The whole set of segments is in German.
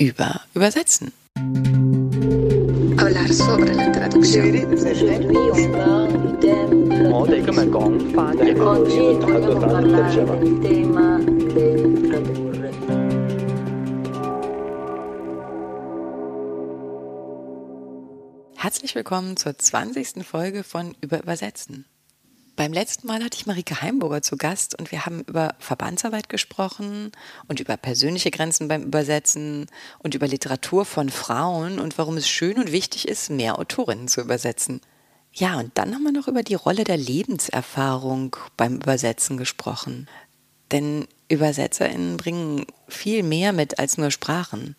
über Übersetzen. Herzlich willkommen zur 20. Folge von Über Übersetzen. Beim letzten Mal hatte ich Marike Heimburger zu Gast und wir haben über Verbandsarbeit gesprochen und über persönliche Grenzen beim Übersetzen und über Literatur von Frauen und warum es schön und wichtig ist, mehr Autorinnen zu übersetzen. Ja, und dann haben wir noch über die Rolle der Lebenserfahrung beim Übersetzen gesprochen. Denn Übersetzerinnen bringen viel mehr mit als nur Sprachen.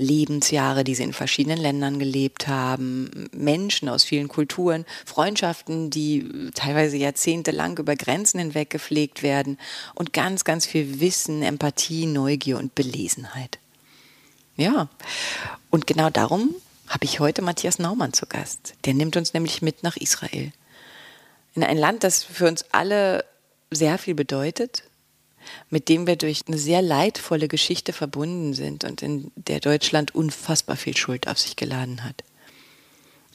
Lebensjahre, die sie in verschiedenen Ländern gelebt haben, Menschen aus vielen Kulturen, Freundschaften, die teilweise jahrzehntelang über Grenzen hinweg gepflegt werden und ganz, ganz viel Wissen, Empathie, Neugier und Belesenheit. Ja, und genau darum habe ich heute Matthias Naumann zu Gast. Der nimmt uns nämlich mit nach Israel. In ein Land, das für uns alle sehr viel bedeutet, mit dem wir durch eine sehr leidvolle Geschichte verbunden sind und in der Deutschland unfassbar viel Schuld auf sich geladen hat.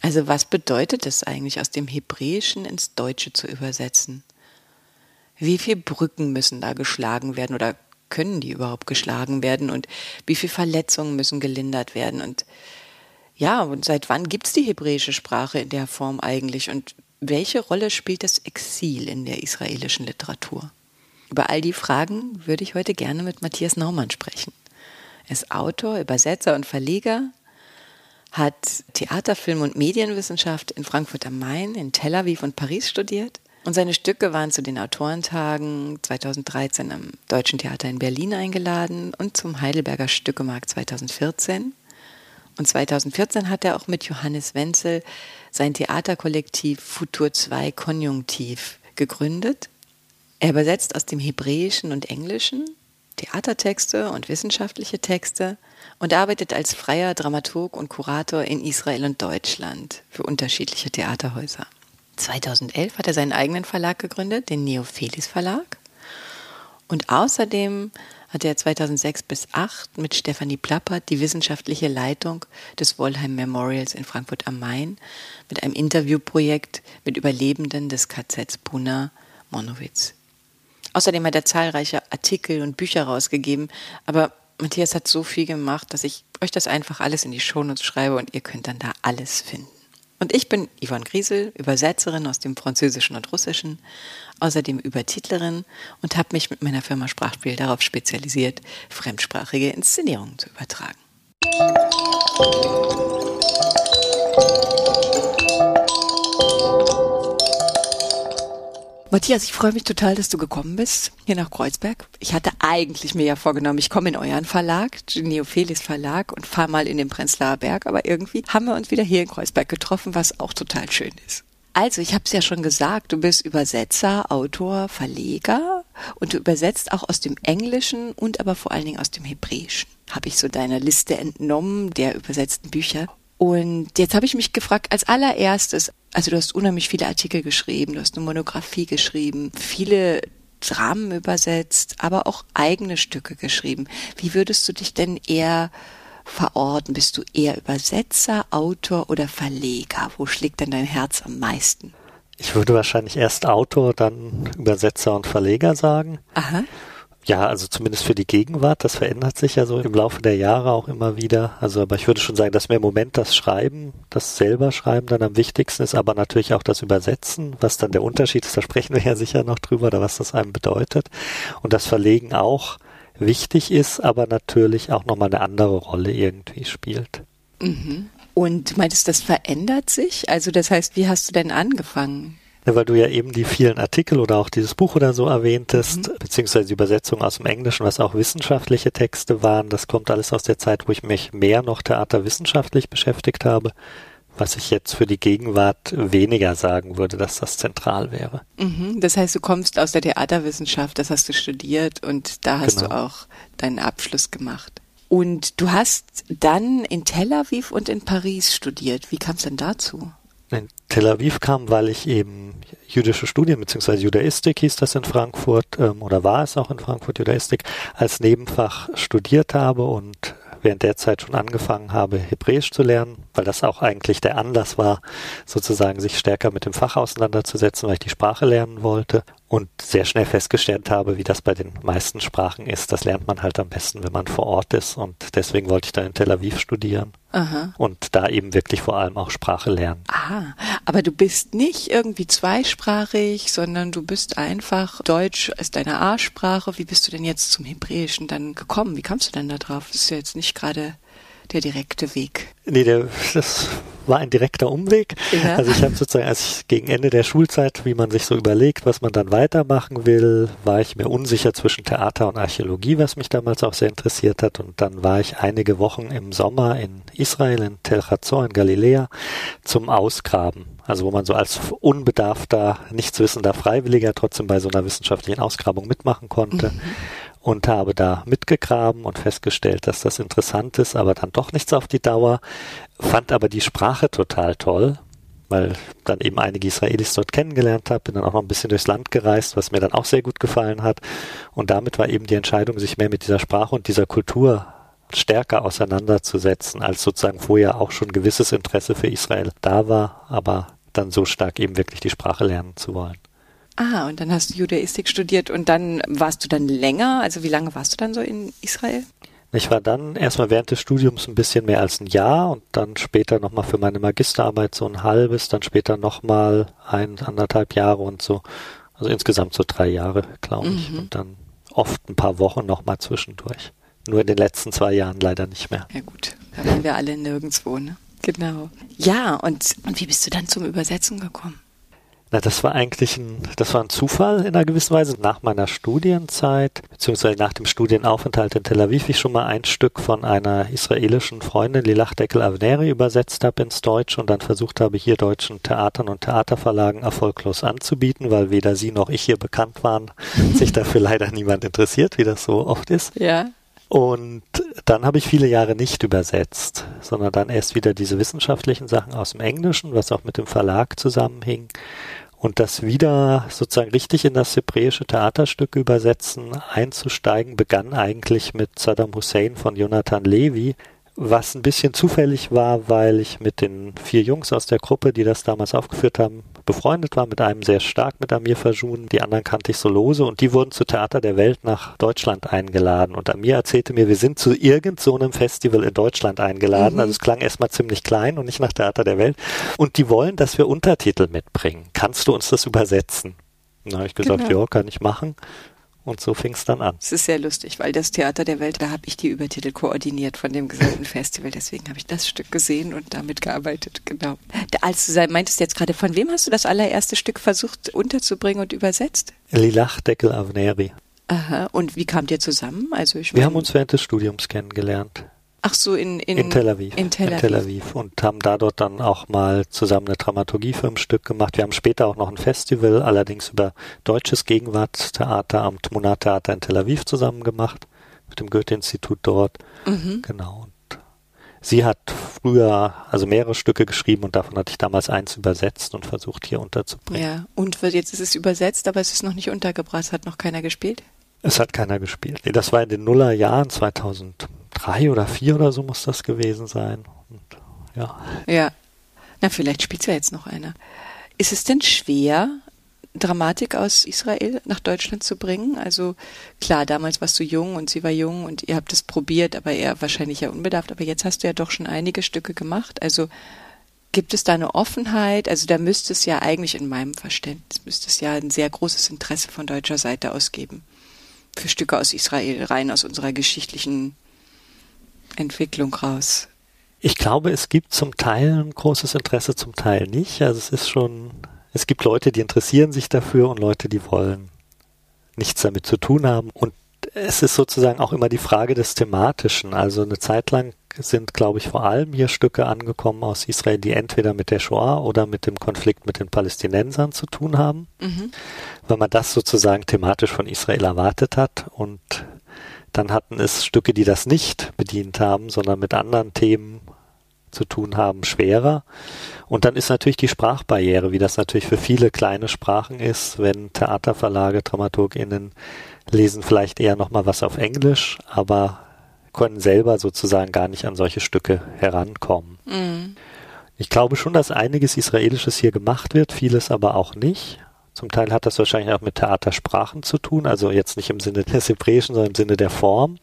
Also was bedeutet es eigentlich, aus dem Hebräischen ins Deutsche zu übersetzen? Wie viele Brücken müssen da geschlagen werden oder können die überhaupt geschlagen werden und wie viele Verletzungen müssen gelindert werden und ja, und seit wann gibt es die hebräische Sprache in der Form eigentlich und welche Rolle spielt das Exil in der israelischen Literatur? Über all die Fragen würde ich heute gerne mit Matthias Naumann sprechen. Er ist Autor, Übersetzer und Verleger, hat Theater, Film und Medienwissenschaft in Frankfurt am Main, in Tel Aviv und Paris studiert. Und seine Stücke waren zu den Autorentagen 2013 am Deutschen Theater in Berlin eingeladen und zum Heidelberger Stückemarkt 2014. Und 2014 hat er auch mit Johannes Wenzel sein Theaterkollektiv Futur 2 Konjunktiv gegründet er übersetzt aus dem Hebräischen und Englischen Theatertexte und wissenschaftliche Texte und arbeitet als freier Dramaturg und Kurator in Israel und Deutschland für unterschiedliche Theaterhäuser. 2011 hat er seinen eigenen Verlag gegründet, den Neophelis Verlag. Und außerdem hat er 2006 bis 2008 mit Stefanie Plappert die wissenschaftliche Leitung des Wollheim Memorials in Frankfurt am Main mit einem Interviewprojekt mit Überlebenden des KZs Buna Monowitz Außerdem hat er zahlreiche Artikel und Bücher rausgegeben. Aber Matthias hat so viel gemacht, dass ich euch das einfach alles in die Shownotes schreibe und ihr könnt dann da alles finden. Und ich bin Yvonne Griesel, Übersetzerin aus dem Französischen und Russischen, außerdem Übertitlerin und habe mich mit meiner Firma Sprachspiel darauf spezialisiert, fremdsprachige Inszenierungen zu übertragen. Matthias, ich freue mich total, dass du gekommen bist, hier nach Kreuzberg. Ich hatte eigentlich mir ja vorgenommen, ich komme in euren Verlag, Neophelis Verlag, und fahre mal in den Prenzlauer Berg, aber irgendwie haben wir uns wieder hier in Kreuzberg getroffen, was auch total schön ist. Also, ich habe es ja schon gesagt, du bist Übersetzer, Autor, Verleger und du übersetzt auch aus dem Englischen und aber vor allen Dingen aus dem Hebräischen. Habe ich so deine Liste entnommen der übersetzten Bücher. Und jetzt habe ich mich gefragt, als allererstes, also du hast unheimlich viele Artikel geschrieben, du hast eine Monographie geschrieben, viele Dramen übersetzt, aber auch eigene Stücke geschrieben. Wie würdest du dich denn eher verorten? Bist du eher Übersetzer, Autor oder Verleger? Wo schlägt denn dein Herz am meisten? Ich würde wahrscheinlich erst Autor, dann Übersetzer und Verleger sagen. Aha. Ja, also zumindest für die Gegenwart, das verändert sich ja so im Laufe der Jahre auch immer wieder. Also, aber ich würde schon sagen, dass mir im Moment das Schreiben, das selber Schreiben dann am wichtigsten ist, aber natürlich auch das Übersetzen, was dann der Unterschied ist, da sprechen wir ja sicher noch drüber, oder was das einem bedeutet. Und das Verlegen auch wichtig ist, aber natürlich auch nochmal eine andere Rolle irgendwie spielt. Mhm. Und meintest, das verändert sich? Also das heißt, wie hast du denn angefangen? Weil du ja eben die vielen Artikel oder auch dieses Buch oder so erwähntest, mhm. beziehungsweise die Übersetzung aus dem Englischen, was auch wissenschaftliche Texte waren. Das kommt alles aus der Zeit, wo ich mich mehr noch theaterwissenschaftlich beschäftigt habe, was ich jetzt für die Gegenwart weniger sagen würde, dass das zentral wäre. Mhm. Das heißt, du kommst aus der Theaterwissenschaft, das hast du studiert und da hast genau. du auch deinen Abschluss gemacht. Und du hast dann in Tel Aviv und in Paris studiert. Wie kam es denn dazu? Tel Aviv kam, weil ich eben jüdische Studien beziehungsweise Judaistik hieß das in Frankfurt ähm, oder war es auch in Frankfurt Judaistik als Nebenfach studiert habe und während der Zeit schon angefangen habe, Hebräisch zu lernen, weil das auch eigentlich der Anlass war, sozusagen sich stärker mit dem Fach auseinanderzusetzen, weil ich die Sprache lernen wollte und sehr schnell festgestellt habe, wie das bei den meisten Sprachen ist. Das lernt man halt am besten, wenn man vor Ort ist und deswegen wollte ich da in Tel Aviv studieren Aha. und da eben wirklich vor allem auch Sprache lernen. Aha, aber du bist nicht irgendwie zweisprachig, sondern du bist einfach Deutsch als deine A-Sprache. Wie bist du denn jetzt zum Hebräischen dann gekommen? Wie kamst du denn da drauf? Das ist ja jetzt nicht gerade der direkte Weg. Nee, der, das war ein direkter Umweg. Ja. Also ich habe sozusagen, als ich gegen Ende der Schulzeit, wie man sich so überlegt, was man dann weitermachen will, war ich mir unsicher zwischen Theater und Archäologie, was mich damals auch sehr interessiert hat. Und dann war ich einige Wochen im Sommer in Israel, in Tel Hazor, in Galiläa, zum Ausgraben. Also wo man so als unbedarfter, nichtswissender Freiwilliger trotzdem bei so einer wissenschaftlichen Ausgrabung mitmachen konnte. Mhm. Und habe da mitgegraben und festgestellt, dass das interessant ist, aber dann doch nichts auf die Dauer. Fand aber die Sprache total toll, weil dann eben einige Israelis dort kennengelernt habe, bin dann auch noch ein bisschen durchs Land gereist, was mir dann auch sehr gut gefallen hat. Und damit war eben die Entscheidung, sich mehr mit dieser Sprache und dieser Kultur stärker auseinanderzusetzen, als sozusagen vorher auch schon gewisses Interesse für Israel da war, aber dann so stark eben wirklich die Sprache lernen zu wollen. Ah, und dann hast du Judaistik studiert und dann warst du dann länger? Also wie lange warst du dann so in Israel? Ich war dann erstmal während des Studiums ein bisschen mehr als ein Jahr und dann später nochmal für meine Magisterarbeit so ein halbes, dann später nochmal ein, anderthalb Jahre und so. Also insgesamt so drei Jahre, glaube ich. Mhm. Und dann oft ein paar Wochen nochmal zwischendurch. Nur in den letzten zwei Jahren leider nicht mehr. Ja gut, da waren wir alle nirgendwo, ne? Genau. Ja, und, und wie bist du dann zum Übersetzen gekommen? Na, das war eigentlich ein, das war ein Zufall in einer gewissen Weise. Nach meiner Studienzeit, beziehungsweise nach dem Studienaufenthalt in Tel Aviv, ich schon mal ein Stück von einer israelischen Freundin, Lilach Deckel Avneri, übersetzt habe ins Deutsch und dann versucht habe, hier deutschen Theatern und Theaterverlagen erfolglos anzubieten, weil weder sie noch ich hier bekannt waren, sich dafür leider niemand interessiert, wie das so oft ist. Ja. Und dann habe ich viele Jahre nicht übersetzt, sondern dann erst wieder diese wissenschaftlichen Sachen aus dem Englischen, was auch mit dem Verlag zusammenhing. Und das wieder sozusagen richtig in das hebräische Theaterstück übersetzen, einzusteigen, begann eigentlich mit Saddam Hussein von Jonathan Levy, was ein bisschen zufällig war, weil ich mit den vier Jungs aus der Gruppe, die das damals aufgeführt haben, befreundet war, mit einem sehr stark, mit Amir Fajun. Die anderen kannte ich so lose und die wurden zu Theater der Welt nach Deutschland eingeladen. Und Amir erzählte mir, wir sind zu irgend so einem Festival in Deutschland eingeladen. Mhm. Also es klang erstmal ziemlich klein und nicht nach Theater der Welt. Und die wollen, dass wir Untertitel mitbringen. Kannst du uns das übersetzen? Dann habe ich gesagt, Genau. ja, kann ich machen. Und so fing es dann an. Es ist sehr lustig, weil das Theater der Welt, da habe ich die Übertitel koordiniert von dem gesamten Festival. Deswegen habe ich das Stück gesehen und damit gearbeitet. Genau. Da- Als du sei- meintest jetzt gerade, von wem hast du das allererste Stück versucht unterzubringen und übersetzt? Lilach Deckel Avneri. Aha. Und wie kamt ihr zusammen? Also ich Wir haben uns während des Studiums kennengelernt. Ach so in in, In Tel Aviv. In Tel Aviv. Und haben da dort dann auch mal zusammen eine Dramaturgie für ein Stück gemacht. Wir haben später auch noch ein Festival, allerdings über deutsches Gegenwartstheater am Tmuna Theater in Tel Aviv zusammen gemacht. Mit dem Goethe-Institut dort. Mhm. Genau. Und sie hat früher also mehrere Stücke geschrieben und davon hatte ich damals eins übersetzt und versucht hier unterzubringen. Ja. Und wird- jetzt ist es übersetzt, aber es ist noch nicht untergebracht. Es hat noch keiner gespielt. Es hat keiner gespielt. Nee, das war in den Nullerjahren, 2003 oder 2004 oder so muss das gewesen sein. Und, ja. Ja. Na, vielleicht spielt ja jetzt noch einer. Ist es denn schwer, Dramatik aus Israel nach Deutschland zu bringen? Also klar, damals warst du jung und sie war jung und ihr habt es probiert, aber eher wahrscheinlich ja unbedarft. Aber jetzt hast du ja doch schon einige Stücke gemacht. Also gibt es da eine Offenheit? Also da müsste es ja eigentlich in meinem Verständnis, müsste es ja ein sehr großes Interesse von deutscher Seite aus geben. Für Stücke aus Israel, rein aus unserer geschichtlichen Entwicklung raus. Ich glaube, es gibt zum Teil ein großes Interesse, zum Teil nicht. Also es ist schon, es gibt Leute, die interessieren sich dafür und Leute, die wollen nichts damit zu tun haben. Und es ist sozusagen auch immer die Frage des Thematischen. Also eine Zeit lang sind, glaube ich, vor allem hier Stücke angekommen aus Israel, die entweder mit der Shoah oder mit dem Konflikt mit den Palästinensern zu tun haben, Mhm. weil man das sozusagen thematisch von Israel erwartet hat. Und dann hatten es Stücke, die das nicht bedient haben, sondern mit anderen Themen zu tun haben, schwerer. Und dann ist natürlich die Sprachbarriere, wie das natürlich für viele kleine Sprachen ist, wenn Theaterverlage, DramaturgInnen lesen vielleicht eher nochmal was auf Englisch, aber können selber sozusagen gar nicht an solche Stücke herankommen. Mhm. Ich glaube schon, dass einiges Israelisches hier gemacht wird, vieles aber auch nicht. Zum Teil hat das wahrscheinlich auch mit Theatersprachen zu tun, also jetzt nicht im Sinne des Hebräischen, sondern im Sinne der Form.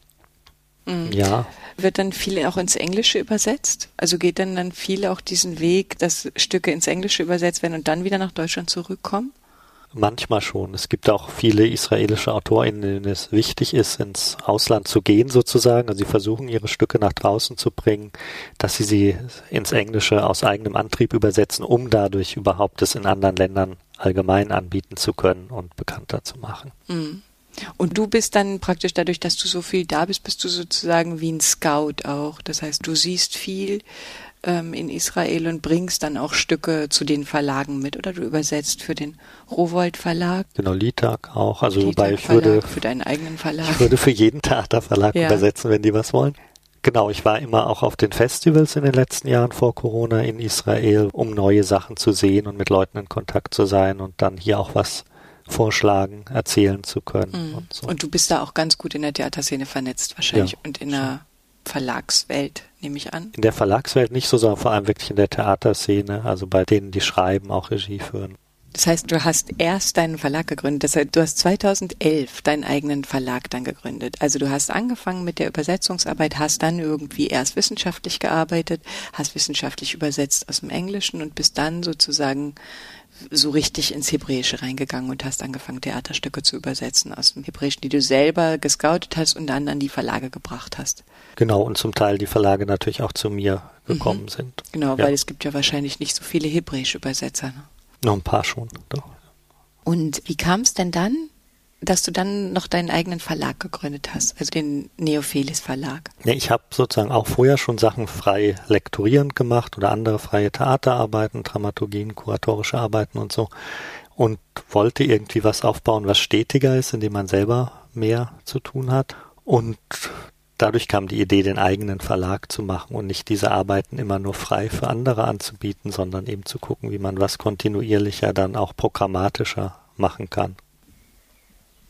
Mhm. Ja, Wird dann viel auch ins Englische übersetzt? Also geht dann dann viel auch diesen Weg, dass Stücke ins Englische übersetzt werden und dann wieder nach Deutschland zurückkommen? Manchmal schon. Es gibt auch viele israelische AutorInnen, denen es wichtig ist, ins Ausland zu gehen sozusagen. Also sie versuchen ihre Stücke nach draußen zu bringen, dass sie sie ins Englische aus eigenem Antrieb übersetzen, um dadurch überhaupt es in anderen Ländern allgemein anbieten zu können und bekannter zu machen. Mhm. Und du bist dann praktisch dadurch, dass du so viel da bist, bist du sozusagen wie ein Scout auch. Das heißt, du siehst viel ähm, in Israel und bringst dann auch Stücke zu den Verlagen mit oder du übersetzt für den Rowold Verlag, Genau, Litag auch. Also wobei ich würde für deinen eigenen Verlag. Ich würde für jeden Theaterverlag Ja. übersetzen, wenn die was wollen. Genau, ich war immer auch auf den Festivals in den letzten Jahren vor Corona in Israel, um neue Sachen zu sehen und mit Leuten in Kontakt zu sein und dann hier auch was vorschlagen, erzählen zu können Mhm. und so. Und du bist da auch ganz gut in der Theaterszene vernetzt wahrscheinlich Ja, und in der Verlagswelt, nehme ich an. in der Verlagswelt nicht so, sondern vor allem wirklich in der Theaterszene, also bei denen, die schreiben, auch Regie führen. Das heißt, du hast erst deinen Verlag gegründet. Das heißt, du hast 2011 deinen eigenen Verlag dann gegründet. Also du hast angefangen mit der Übersetzungsarbeit, hast dann irgendwie erst wissenschaftlich gearbeitet, hast wissenschaftlich übersetzt aus dem Englischen und bist dann sozusagen so richtig ins Hebräische reingegangen und hast angefangen, Theaterstücke zu übersetzen aus dem Hebräischen, die du selber gescoutet hast und dann an die Verlage gebracht hast. Genau, und zum Teil die Verlage natürlich auch zu mir gekommen sind. Genau, Ja. weil es gibt ja wahrscheinlich nicht so viele hebräische Übersetzer. Ne? Noch ein paar schon. Doch. Und wie kam es denn dann, dass du dann noch deinen eigenen Verlag gegründet hast, also den Neophelis Verlag? Ja, ich habe sozusagen auch vorher schon Sachen frei lektorierend gemacht oder andere freie Theaterarbeiten, Dramaturgien, kuratorische Arbeiten und so und wollte irgendwie was aufbauen, was stetiger ist, in dem man selber mehr zu tun hat und dadurch kam die Idee, den eigenen Verlag zu machen und nicht diese Arbeiten immer nur frei für andere anzubieten, sondern eben zu gucken, wie man was kontinuierlicher dann auch programmatischer machen kann.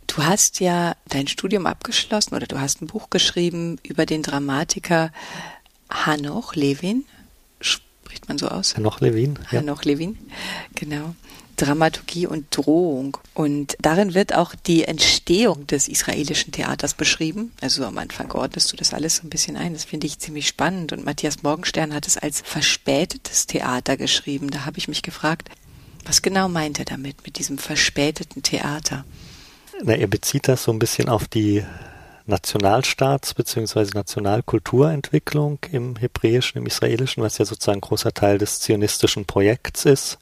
Du hast ja dein Studium abgeschlossen oder du hast ein Buch geschrieben über den Dramatiker Hanoch Levin. Spricht man so aus? Noch Levin? Ja. Hanoch Levin, genau. Dramaturgie und Drohung. Und darin wird auch die Entstehung des israelischen Theaters beschrieben. Also am Anfang ordnest du das alles so ein bisschen ein. Das finde ich ziemlich spannend. Und Matthias Morgenstern hat es als verspätetes Theater geschrieben. Da habe ich mich gefragt, was genau meint er damit, mit diesem verspäteten Theater? Na, er bezieht das so ein bisschen auf die Nationalstaats- bzw. Nationalkulturentwicklung im Hebräischen, im Israelischen, was ja sozusagen großer Teil des zionistischen Projekts ist,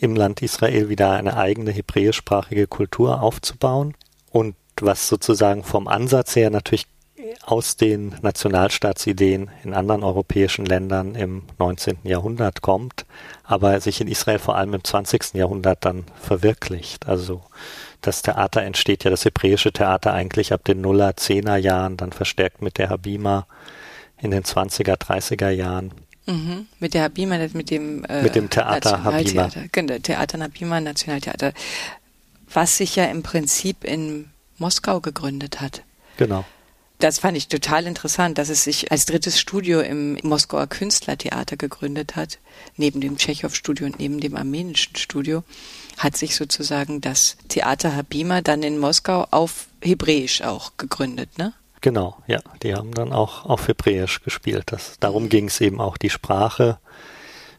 im Land Israel wieder eine eigene hebräischsprachige Kultur aufzubauen und was sozusagen vom Ansatz her natürlich aus den Nationalstaatsideen in anderen europäischen Ländern im 19. Jahrhundert kommt, aber sich in Israel vor allem im 20. Jahrhundert dann verwirklicht. Also das Theater entsteht ja, das hebräische Theater eigentlich ab den Nuller, Zehner Jahren, dann verstärkt mit der Habima in den 20er, 30er Jahren. Mhm. Mit der Habima, mit dem, äh, Mit dem Theater Nationaltheater. Genau, Theater Habima, Nationaltheater, was sich ja im Prinzip in Moskau gegründet hat. Genau. Das fand ich total interessant, dass es sich als drittes Studio im Moskauer Künstlertheater gegründet hat. Neben dem Tschechow-Studio und neben dem armenischen Studio hat sich sozusagen das Theater Habima dann in Moskau auf Hebräisch auch gegründet, ne? Genau, ja. Die haben dann auch auf Hebräisch gespielt. Das, darum ging es eben auch die Sprache,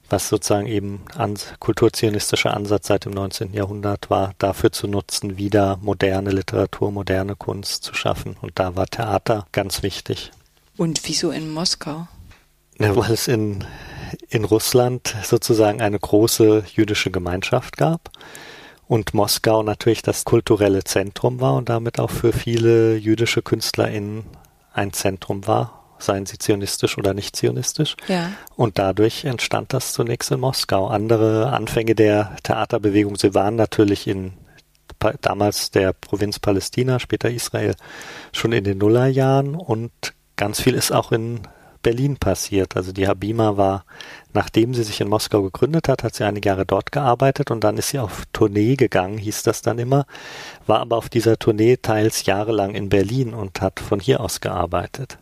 was sozusagen eben an, kulturzionistischer Ansatz seit dem 19. Jahrhundert war, dafür zu nutzen, wieder moderne Literatur, moderne Kunst zu schaffen. Und da war Theater ganz wichtig. Und wieso in Moskau? Ja, weil es in, in Russland sozusagen eine große jüdische Gemeinschaft gab und Moskau natürlich das kulturelle Zentrum war und damit auch für viele jüdische KünstlerInnen ein Zentrum war, seien sie zionistisch oder nicht zionistisch. Ja. Und dadurch entstand das zunächst in Moskau. Andere Anfänge der Theaterbewegung, sie waren natürlich in damals der Provinz Palästina, später Israel, schon in den Nullerjahren und ganz viel ist auch in Berlin passiert. Also die Habima war, nachdem sie sich in Moskau gegründet hat, hat sie einige Jahre dort gearbeitet und dann ist sie auf Tournee gegangen, hieß das dann immer, war aber auf dieser Tournee teils jahrelang in Berlin und hat von hier aus gearbeitet.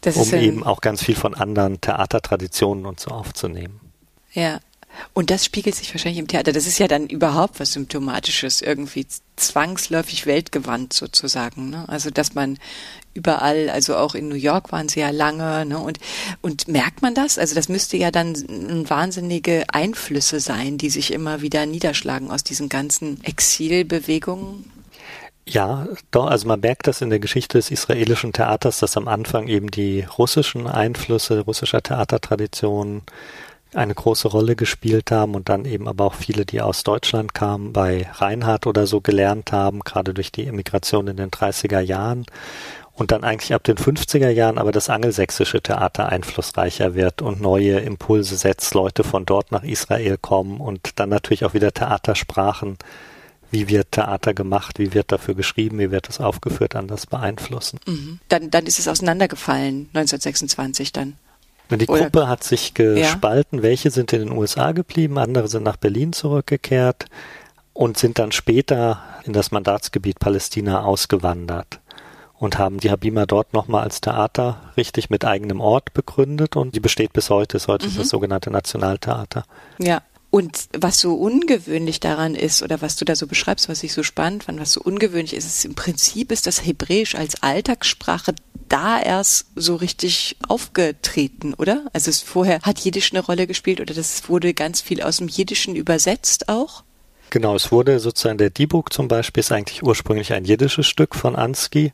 Das um eben auch ganz viel von anderen Theatertraditionen und so aufzunehmen. ja. Und das spiegelt sich wahrscheinlich im Theater. Das ist ja dann überhaupt was Symptomatisches, irgendwie zwangsläufig weltgewandt sozusagen. Ne? Also dass man überall, also auch in New York waren sie ja lange, ne? Und, und merkt man das? Also das müsste ja dann wahnsinnige Einflüsse sein, die sich immer wieder niederschlagen aus diesen ganzen Exilbewegungen. Ja, doch, also man merkt das in der Geschichte des israelischen Theaters, dass am Anfang eben die russischen Einflüsse russischer Theatertraditionen eine große Rolle gespielt haben und dann eben aber auch viele, die aus Deutschland kamen, bei Reinhardt oder so gelernt haben, gerade durch die Emigration in den 30er Jahren. Und dann eigentlich ab den 50er Jahren aber das angelsächsische Theater einflussreicher wird und neue Impulse setzt, Leute von dort nach Israel kommen und dann natürlich auch wieder Theatersprachen wie wird Theater gemacht, wie wird dafür geschrieben, wie wird es aufgeführt, anders beeinflussen. Mhm. Dann, dann ist es auseinandergefallen, 1926 dann. Die Oder- Gruppe hat sich gespalten, welche sind in den USA geblieben, andere sind nach Berlin zurückgekehrt und sind dann später in das Mandatsgebiet Palästina ausgewandert und haben die Habima dort nochmal als Theater richtig mit eigenem Ort begründet und die besteht bis heute, ist heute das sogenannte Nationaltheater. Ja. Und was so ungewöhnlich daran ist, oder was du da so beschreibst, was ich so spannend fand, was so ungewöhnlich ist, ist im Prinzip ist das Hebräisch als Alltagssprache da erst so richtig aufgetreten, oder? Also es vorher hat Jiddisch eine Rolle gespielt oder das wurde ganz viel aus dem Jiddischen übersetzt auch? Genau, es wurde sozusagen der Dibuk zum Beispiel ist eigentlich ursprünglich ein jiddisches Stück von Ansky,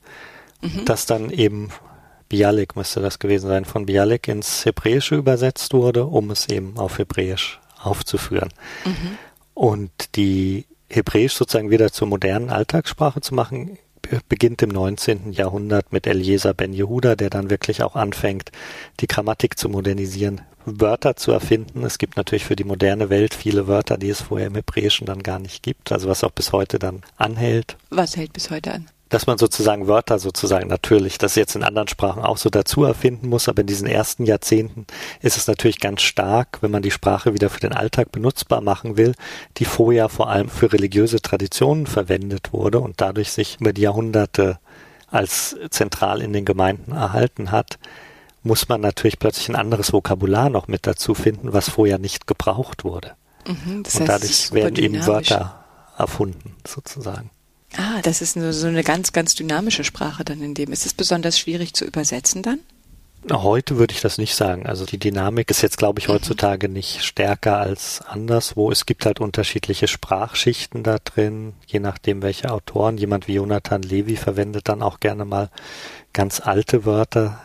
das dann eben Bialik müsste das gewesen sein, von Bialik ins Hebräische übersetzt wurde, um es eben auf Hebräisch aufzuführen. Und die Hebräisch sozusagen wieder zur modernen Alltagssprache zu machen, be- beginnt im 19. Jahrhundert mit Eliezer ben Yehuda, der dann wirklich auch anfängt, die Grammatik zu modernisieren, Wörter zu erfinden. Es gibt natürlich für die moderne Welt viele Wörter, die es vorher im Hebräischen dann gar nicht gibt, also was auch bis heute dann anhält Was hält bis heute an? Dass man sozusagen Wörter sozusagen natürlich, das jetzt in anderen Sprachen auch so dazu erfinden muss, aber in diesen ersten Jahrzehnten ist es natürlich ganz stark, wenn man die Sprache wieder für den Alltag benutzbar machen will, die vorher vor allem für religiöse Traditionen verwendet wurde und dadurch sich über die Jahrhunderte als zentral in den Gemeinden erhalten hat, muss man natürlich plötzlich ein anderes Vokabular noch mit dazu finden, was vorher nicht gebraucht wurde. Mhm, und dadurch werden eben. Wörter erfunden, sozusagen. Ah, das ist so eine ganz, ganz dynamische Sprache dann in dem. Ist es besonders schwierig zu übersetzen dann? Heute würde ich das nicht sagen. Also die Dynamik ist jetzt, glaube ich, heutzutage nicht stärker als anderswo. Es gibt halt unterschiedliche Sprachschichten da drin, je nachdem welche Autoren. Jemand wie Jonathan Levy verwendet dann auch gerne mal ganz alte Wörter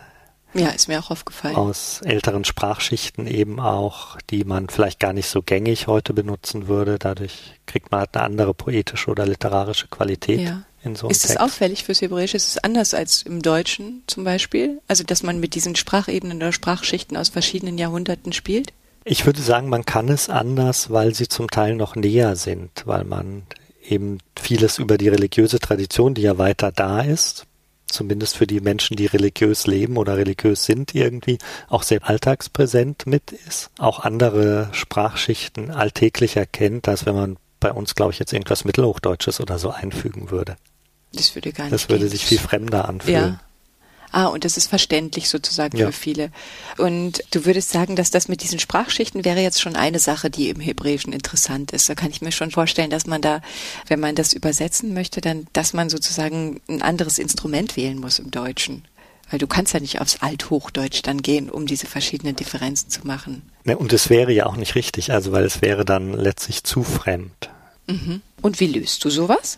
Ja, ist mir auch aufgefallen. aus älteren Sprachschichten eben auch, die man vielleicht gar nicht so gängig heute benutzen würde. Dadurch kriegt man halt eine andere poetische oder literarische Qualität Ja. in so einem Ist es auffällig fürs Hebräische? Ist es anders als im Deutschen zum Beispiel? Also, dass man mit diesen Sprachebenen oder Sprachschichten aus verschiedenen Jahrhunderten spielt? Ich würde sagen, man kann es anders, weil sie zum Teil noch näher sind, weil man eben vieles über die religiöse Tradition, die ja weiter da ist, zumindest für die Menschen, die religiös leben oder religiös sind irgendwie, auch sehr alltagspräsent mit ist, auch andere Sprachschichten alltäglicher kennt, als wenn man bei uns, glaube ich, jetzt irgendwas Mittelhochdeutsches oder so einfügen würde. Das würde gar nicht Das würde gehen. sich viel fremder anfühlen. Ja. Ah, und das ist verständlich sozusagen Ja. für viele. Und du würdest sagen, dass das mit diesen Sprachschichten wäre jetzt schon eine Sache, die im Hebräischen interessant ist. Da kann ich mir schon vorstellen, dass man da, wenn man das übersetzen möchte, dann, dass man sozusagen ein anderes Instrument wählen muss im Deutschen. Weil du kannst ja nicht aufs Althochdeutsch dann gehen, um diese verschiedenen Differenzen zu machen. Ne, Und es wäre ja auch nicht richtig, also weil es wäre dann letztlich zu fremd. Und wie löst du sowas?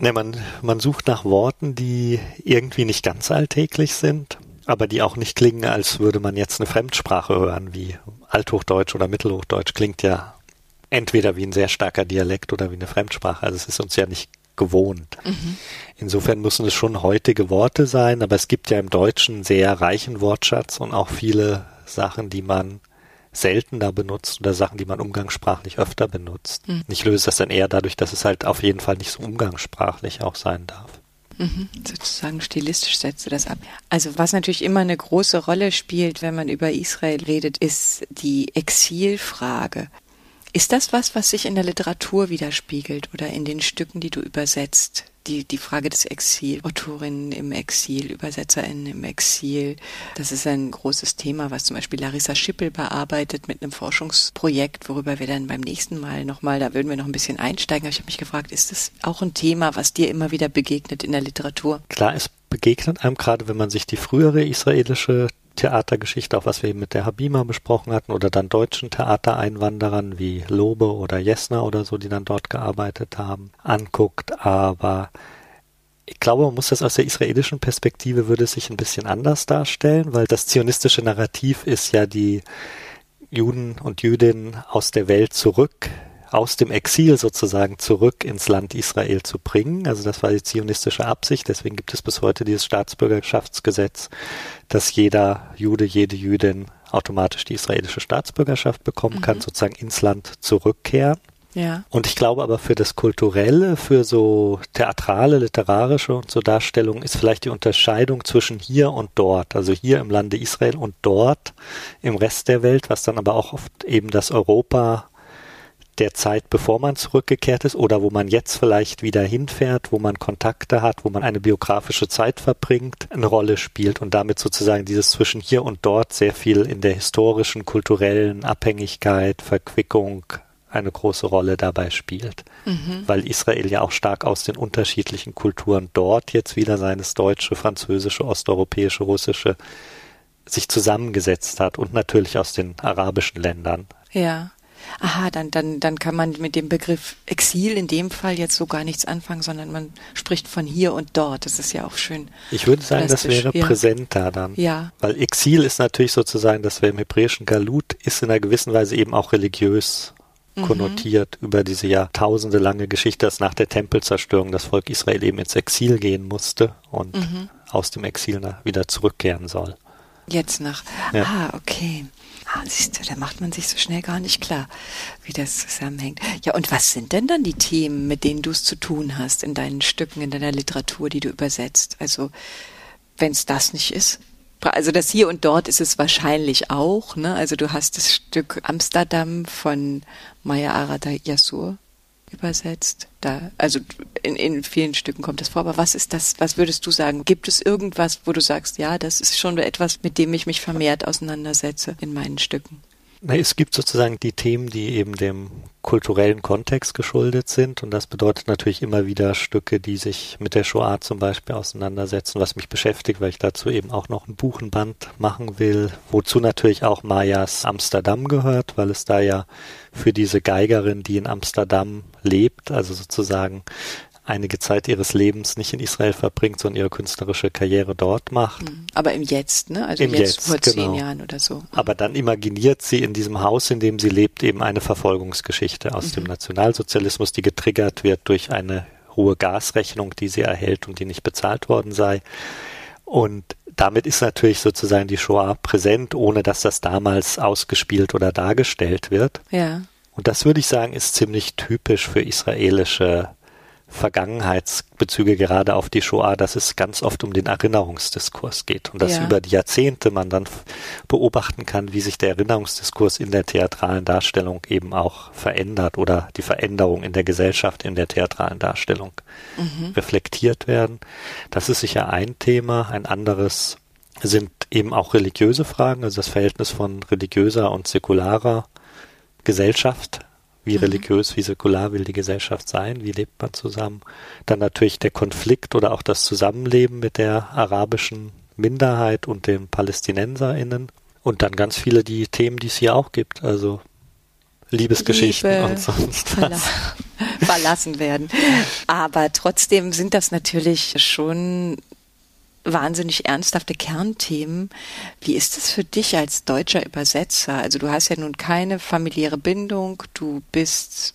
Ne, man, man sucht nach Worten, die irgendwie nicht ganz alltäglich sind, aber die auch nicht klingen, als würde man jetzt eine Fremdsprache hören, wie Althochdeutsch oder Mittelhochdeutsch klingt ja entweder wie ein sehr starker Dialekt oder wie eine Fremdsprache. Also es ist uns ja nicht gewohnt. Insofern müssen es schon heutige Worte sein, aber es gibt ja im Deutschen einen sehr reichen Wortschatz und auch viele Sachen, die man seltener benutzt oder Sachen, die man umgangssprachlich öfter benutzt. Ich löse das dann eher dadurch, dass es halt auf jeden Fall nicht so umgangssprachlich auch sein darf. Mhm, sozusagen stilistisch setzt du das ab. Also was natürlich immer eine große Rolle spielt, wenn man über Israel redet, ist die Exilfrage. Ist das was, was sich in der Literatur widerspiegelt oder in den Stücken, die du übersetzt? Die, die Frage des Exil, Autorinnen im Exil, Übersetzerinnen im Exil. Das ist ein großes Thema, was zum Beispiel Larissa Schippel bearbeitet mit einem Forschungsprojekt, worüber wir dann beim nächsten Mal nochmal, da würden wir noch ein bisschen einsteigen. Aber ich habe mich gefragt, ist das auch ein Thema, was dir immer wieder begegnet in der Literatur? Klar, es begegnet einem gerade, wenn man sich die frühere israelische Theatergeschichte, auch was wir eben mit der Habima besprochen hatten, oder dann deutschen Theatereinwanderern wie Lobe oder Jessner oder so, die dann dort gearbeitet haben, anguckt. Aber ich glaube, man muss das aus der israelischen Perspektive würde es sich ein bisschen anders darstellen, weil das zionistische Narrativ ist ja die Juden und Jüdinnen aus der Welt zurück aus dem Exil sozusagen zurück ins Land Israel zu bringen. Also das war die zionistische Absicht. Deswegen gibt es bis heute dieses Staatsbürgerschaftsgesetz, dass jeder Jude, jede Jüdin automatisch die israelische Staatsbürgerschaft bekommen mhm. kann, sozusagen ins Land zurückkehren. Ja. Und ich glaube aber für das Kulturelle, für so theatrale, literarische und so Darstellungen ist vielleicht die Unterscheidung zwischen hier und dort, also hier im Lande Israel und dort im Rest der Welt, was dann aber auch oft eben das Europa der Zeit, bevor man zurückgekehrt ist oder wo man jetzt vielleicht wieder hinfährt, wo man Kontakte hat, wo man eine biografische Zeit verbringt, eine Rolle spielt und damit sozusagen dieses zwischen hier und dort sehr viel in der historischen, kulturellen Abhängigkeit, Verquickung eine große Rolle dabei spielt. Mhm. Weil Israel ja auch stark aus den unterschiedlichen Kulturen dort jetzt wieder seines deutsche, französische, osteuropäische, russische sich zusammengesetzt hat und natürlich aus den arabischen Ländern. Ja aha, dann, dann, dann kann man mit dem Begriff Exil in dem Fall jetzt so gar nichts anfangen, sondern man spricht von hier und dort. Das ist ja auch schön. Ich würde sagen, das wäre ja. präsenter dann. Ja. Weil Exil ist natürlich sozusagen, das wäre im hebräischen Galut, ist in einer gewissen Weise eben auch religiös mhm. konnotiert mhm. über diese Jahrtausende lange Geschichte, dass nach der Tempelzerstörung das Volk Israel eben ins Exil gehen musste und mhm. aus dem Exil wieder zurückkehren soll. Jetzt nach. Ja. Ah, okay. Ah, siehst du, da macht man sich so schnell gar nicht klar, wie das zusammenhängt. Ja, und was sind denn dann die Themen, mit denen du es zu tun hast in deinen Stücken, in deiner Literatur, die du übersetzt? Also, wenn es das nicht ist? Also das hier und dort ist es wahrscheinlich auch, ne? Also du hast das Stück Amsterdam von Maya Arada Yassur übersetzt. Da, also in, in vielen Stücken kommt das vor. Aber was ist das? Was würdest du sagen? Gibt es irgendwas, wo du sagst, ja, das ist schon etwas, mit dem ich mich vermehrt auseinandersetze in meinen Stücken? Es gibt sozusagen die Themen, die eben dem kulturellen Kontext geschuldet sind. Und das bedeutet natürlich immer wieder Stücke, die sich mit der Shoah zum Beispiel auseinandersetzen, was mich beschäftigt, weil ich dazu eben auch noch ein Buchenband machen will, wozu natürlich auch Mayas Amsterdam gehört, weil es da ja für diese Geigerin, die in Amsterdam lebt, also sozusagen einige Zeit ihres Lebens nicht in Israel verbringt, sondern ihre künstlerische Karriere dort macht. Mhm. Aber im Jetzt, ne? Also Im jetzt, jetzt vor genau. zehn Jahren oder so. Mhm. Aber dann imaginiert sie in diesem Haus, in dem sie lebt, eben eine Verfolgungsgeschichte aus mhm. dem Nationalsozialismus, die getriggert wird durch eine hohe Gasrechnung, die sie erhält und die nicht bezahlt worden sei. Und damit ist natürlich sozusagen die Shoah präsent, ohne dass das damals ausgespielt oder dargestellt wird. Ja. Und das würde ich sagen, ist ziemlich typisch für israelische Vergangenheitsbezüge gerade auf die Shoah, dass es ganz oft um den Erinnerungsdiskurs geht und dass ja. über die Jahrzehnte man dann beobachten kann, wie sich der Erinnerungsdiskurs in der theatralen Darstellung eben auch verändert oder die Veränderung in der Gesellschaft in der theatralen Darstellung mhm. reflektiert werden. Das ist sicher ein Thema. Ein anderes sind eben auch religiöse Fragen, also das Verhältnis von religiöser und säkularer Gesellschaft wie mhm. religiös, wie säkular will die Gesellschaft sein? Wie lebt man zusammen? Dann natürlich der Konflikt oder auch das Zusammenleben mit der arabischen Minderheit und den PalästinenserInnen. Und dann ganz viele die Themen, die es hier auch gibt. Also Liebesgeschichten Liebe, und sonst was. Verlassen werden. Aber trotzdem sind das natürlich schon wahnsinnig ernsthafte Kernthemen. Wie ist es für dich als deutscher Übersetzer? Also du hast ja nun keine familiäre Bindung, du bist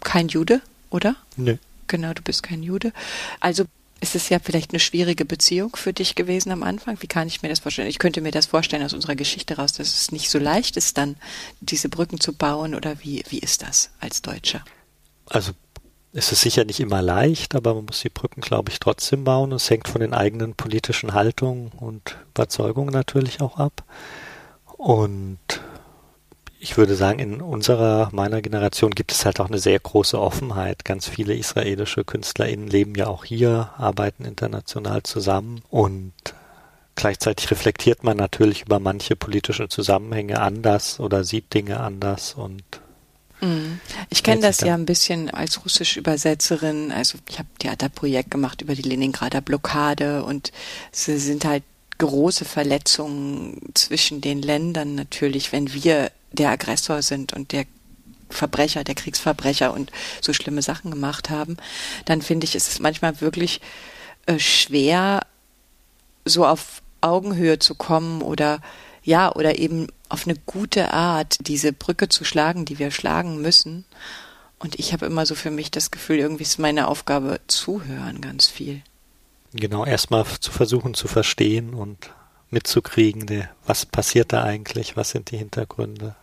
kein Jude, oder? Nö. Genau, du bist kein Jude. Also ist es ja vielleicht eine schwierige Beziehung für dich gewesen am Anfang? Wie kann ich mir das vorstellen? Ich könnte mir das vorstellen aus unserer Geschichte raus, dass es nicht so leicht ist, dann diese Brücken zu bauen oder wie, wie ist das als Deutscher? Also es ist sicher nicht immer leicht, aber man muss die Brücken, glaube ich, trotzdem bauen. Es hängt von den eigenen politischen Haltungen und Überzeugungen natürlich auch ab. Und ich würde sagen, in unserer, meiner Generation gibt es halt auch eine sehr große Offenheit. Ganz viele israelische KünstlerInnen leben ja auch hier, arbeiten international zusammen und gleichzeitig reflektiert man natürlich über manche politische Zusammenhänge anders oder sieht Dinge anders und. Ich kenne das ja ein bisschen als russische Übersetzerin. Also ich habe Theaterprojekt gemacht über die Leningrader Blockade und es sind halt große Verletzungen zwischen den Ländern natürlich, wenn wir der Aggressor sind und der Verbrecher, der Kriegsverbrecher und so schlimme Sachen gemacht haben, dann finde ich, ist es manchmal wirklich äh, schwer, so auf Augenhöhe zu kommen oder ja, oder eben auf eine gute Art diese Brücke zu schlagen, die wir schlagen müssen. Und ich habe immer so für mich das Gefühl, irgendwie ist meine Aufgabe zuhören ganz viel. Genau, erstmal zu versuchen zu verstehen und mitzukriegen, was passiert da eigentlich, was sind die Hintergründe.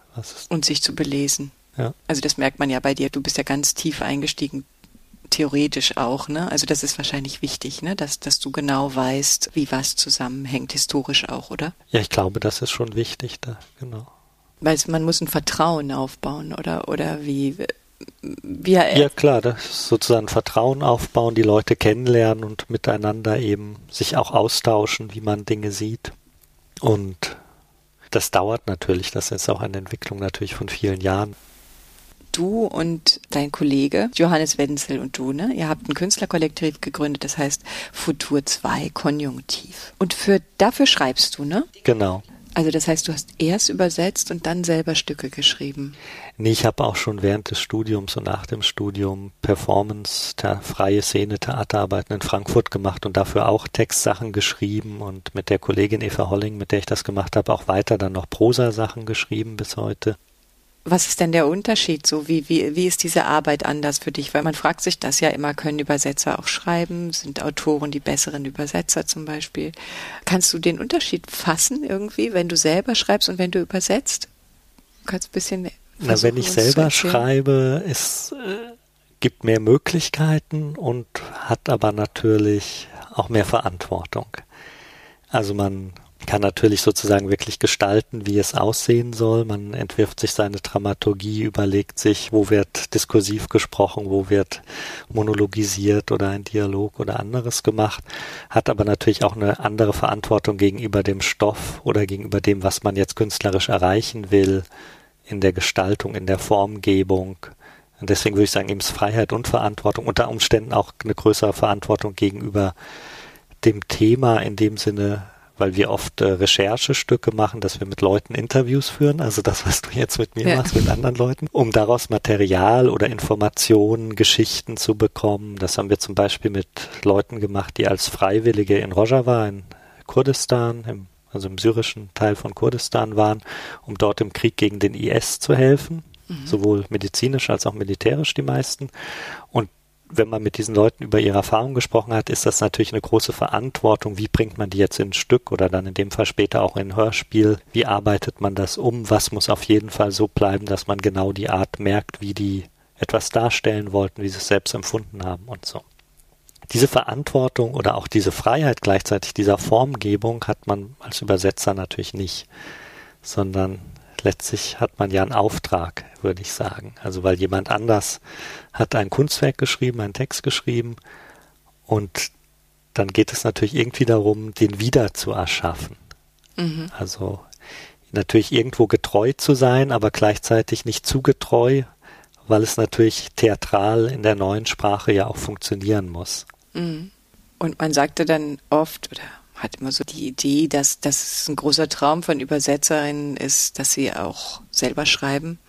und sich zu belesen. Ja. Also das merkt man ja bei dir, du bist ja ganz tief eingestiegen, theoretisch auch, ne? Also das ist wahrscheinlich wichtig, ne? Dass, dass du genau weißt, wie was zusammenhängt, historisch auch, oder? Ja, ich glaube, das ist schon wichtig da, genau. Weil man muss ein Vertrauen aufbauen, oder, oder wie, ja klar, das sozusagen Vertrauen aufbauen, die Leute kennenlernen und miteinander eben sich auch austauschen, wie man Dinge sieht. Und das dauert natürlich, das ist auch eine Entwicklung natürlich von vielen Jahren du und dein Kollege Johannes Wenzel und du, ne? Ihr habt ein Künstlerkollektiv gegründet, das heißt Futur 2 Konjunktiv. Und für dafür schreibst du, ne? Genau. Also das heißt, du hast erst übersetzt und dann selber Stücke geschrieben. Nee, ich habe auch schon während des Studiums und nach dem Studium Performance, freie Szene, Theaterarbeiten in Frankfurt gemacht und dafür auch Textsachen geschrieben und mit der Kollegin Eva Holling, mit der ich das gemacht habe, auch weiter dann noch Prosa-Sachen geschrieben bis heute. Was ist denn der Unterschied so? Wie, wie, wie ist diese Arbeit anders für dich? Weil man fragt sich das ja immer, können Übersetzer auch schreiben? Sind Autoren die besseren Übersetzer zum Beispiel? Kannst du den Unterschied fassen irgendwie, wenn du selber schreibst und wenn du übersetzt? Du kannst ein bisschen. Na, wenn ich selber schreibe, es äh, gibt mehr Möglichkeiten und hat aber natürlich auch mehr Verantwortung. Also man kann natürlich sozusagen wirklich gestalten, wie es aussehen soll. Man entwirft sich seine Dramaturgie, überlegt sich, wo wird diskursiv gesprochen, wo wird monologisiert oder ein Dialog oder anderes gemacht, hat aber natürlich auch eine andere Verantwortung gegenüber dem Stoff oder gegenüber dem, was man jetzt künstlerisch erreichen will, in der Gestaltung, in der Formgebung. Und deswegen würde ich sagen, eben ist Freiheit und Verantwortung, unter Umständen auch eine größere Verantwortung gegenüber dem Thema in dem Sinne, weil wir oft äh, Recherchestücke machen, dass wir mit Leuten Interviews führen, also das, was du jetzt mit mir ja. machst, mit anderen Leuten, um daraus Material oder Informationen, Geschichten zu bekommen. Das haben wir zum Beispiel mit Leuten gemacht, die als Freiwillige in Rojava in Kurdistan, im, also im syrischen Teil von Kurdistan waren, um dort im Krieg gegen den IS zu helfen. Mhm. Sowohl medizinisch als auch militärisch die meisten. Und wenn man mit diesen Leuten über ihre Erfahrungen gesprochen hat, ist das natürlich eine große Verantwortung. Wie bringt man die jetzt in ein Stück oder dann in dem Fall später auch in Hörspiel? Wie arbeitet man das um? Was muss auf jeden Fall so bleiben, dass man genau die Art merkt, wie die etwas darstellen wollten, wie sie es selbst empfunden haben und so. Diese Verantwortung oder auch diese Freiheit gleichzeitig dieser Formgebung hat man als Übersetzer natürlich nicht, sondern letztlich hat man ja einen Auftrag, würde ich sagen. Also weil jemand anders hat ein Kunstwerk geschrieben, einen Text geschrieben und dann geht es natürlich irgendwie darum, den wieder zu erschaffen. Mhm. Also natürlich irgendwo getreu zu sein, aber gleichzeitig nicht zu getreu, weil es natürlich theatral in der neuen Sprache ja auch funktionieren muss. Mhm. Und man sagte dann oft, oder hat immer so die Idee, dass das ein großer Traum von Übersetzerinnen ist, dass sie auch selber schreiben.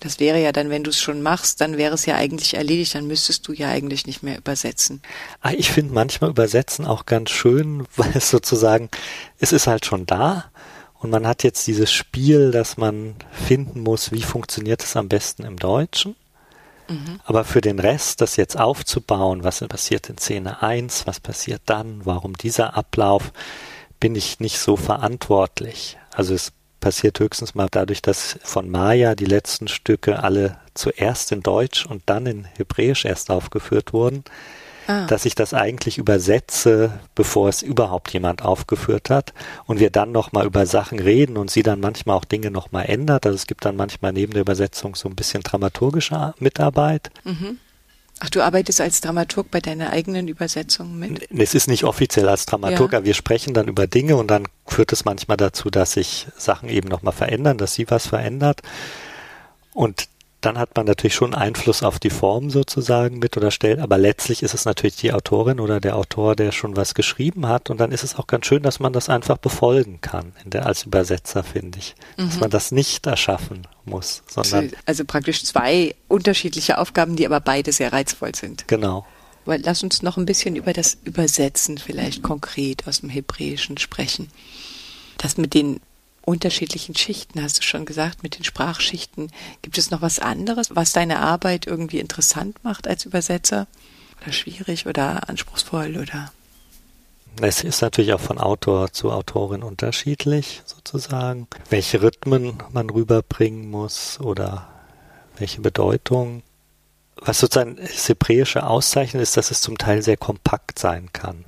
Das wäre ja dann, wenn du es schon machst, dann wäre es ja eigentlich erledigt, dann müsstest du ja eigentlich nicht mehr übersetzen. Ah, ich finde manchmal Übersetzen auch ganz schön, weil es sozusagen, es ist halt schon da und man hat jetzt dieses Spiel, dass man finden muss, wie funktioniert es am besten im Deutschen. Aber für den Rest, das jetzt aufzubauen, was passiert in Szene 1, was passiert dann, warum dieser Ablauf, bin ich nicht so verantwortlich. Also es passiert höchstens mal dadurch, dass von Maya die letzten Stücke alle zuerst in Deutsch und dann in Hebräisch erst aufgeführt wurden, ah. dass ich das eigentlich übersetze, bevor es überhaupt jemand aufgeführt hat und wir dann nochmal über Sachen reden und sie dann manchmal auch Dinge nochmal ändert. Also es gibt dann manchmal neben der Übersetzung so ein bisschen dramaturgische Mitarbeit. Mhm. Ach, du arbeitest als Dramaturg bei deiner eigenen Übersetzung mit? Es ist nicht offiziell als Dramaturg, ja. aber wir sprechen dann über Dinge und dann führt es manchmal dazu, dass sich Sachen eben nochmal verändern, dass sie was verändert. Und dann hat man natürlich schon Einfluss auf die Form sozusagen mit oder stellt, aber letztlich ist es natürlich die Autorin oder der Autor, der schon was geschrieben hat und dann ist es auch ganz schön, dass man das einfach befolgen kann, der, als Übersetzer, finde ich. Mhm. Dass man das nicht erschaffen muss, sondern. Also praktisch zwei unterschiedliche Aufgaben, die aber beide sehr reizvoll sind. Genau. Aber lass uns noch ein bisschen über das Übersetzen vielleicht konkret aus dem Hebräischen sprechen. Das mit den unterschiedlichen Schichten, hast du schon gesagt, mit den Sprachschichten. Gibt es noch was anderes, was deine Arbeit irgendwie interessant macht als Übersetzer? Oder schwierig oder anspruchsvoll oder? Es ist natürlich auch von Autor zu Autorin unterschiedlich, sozusagen. Welche Rhythmen man rüberbringen muss oder welche Bedeutung. Was sozusagen das Hebräische auszeichnet, ist, dass es zum Teil sehr kompakt sein kann.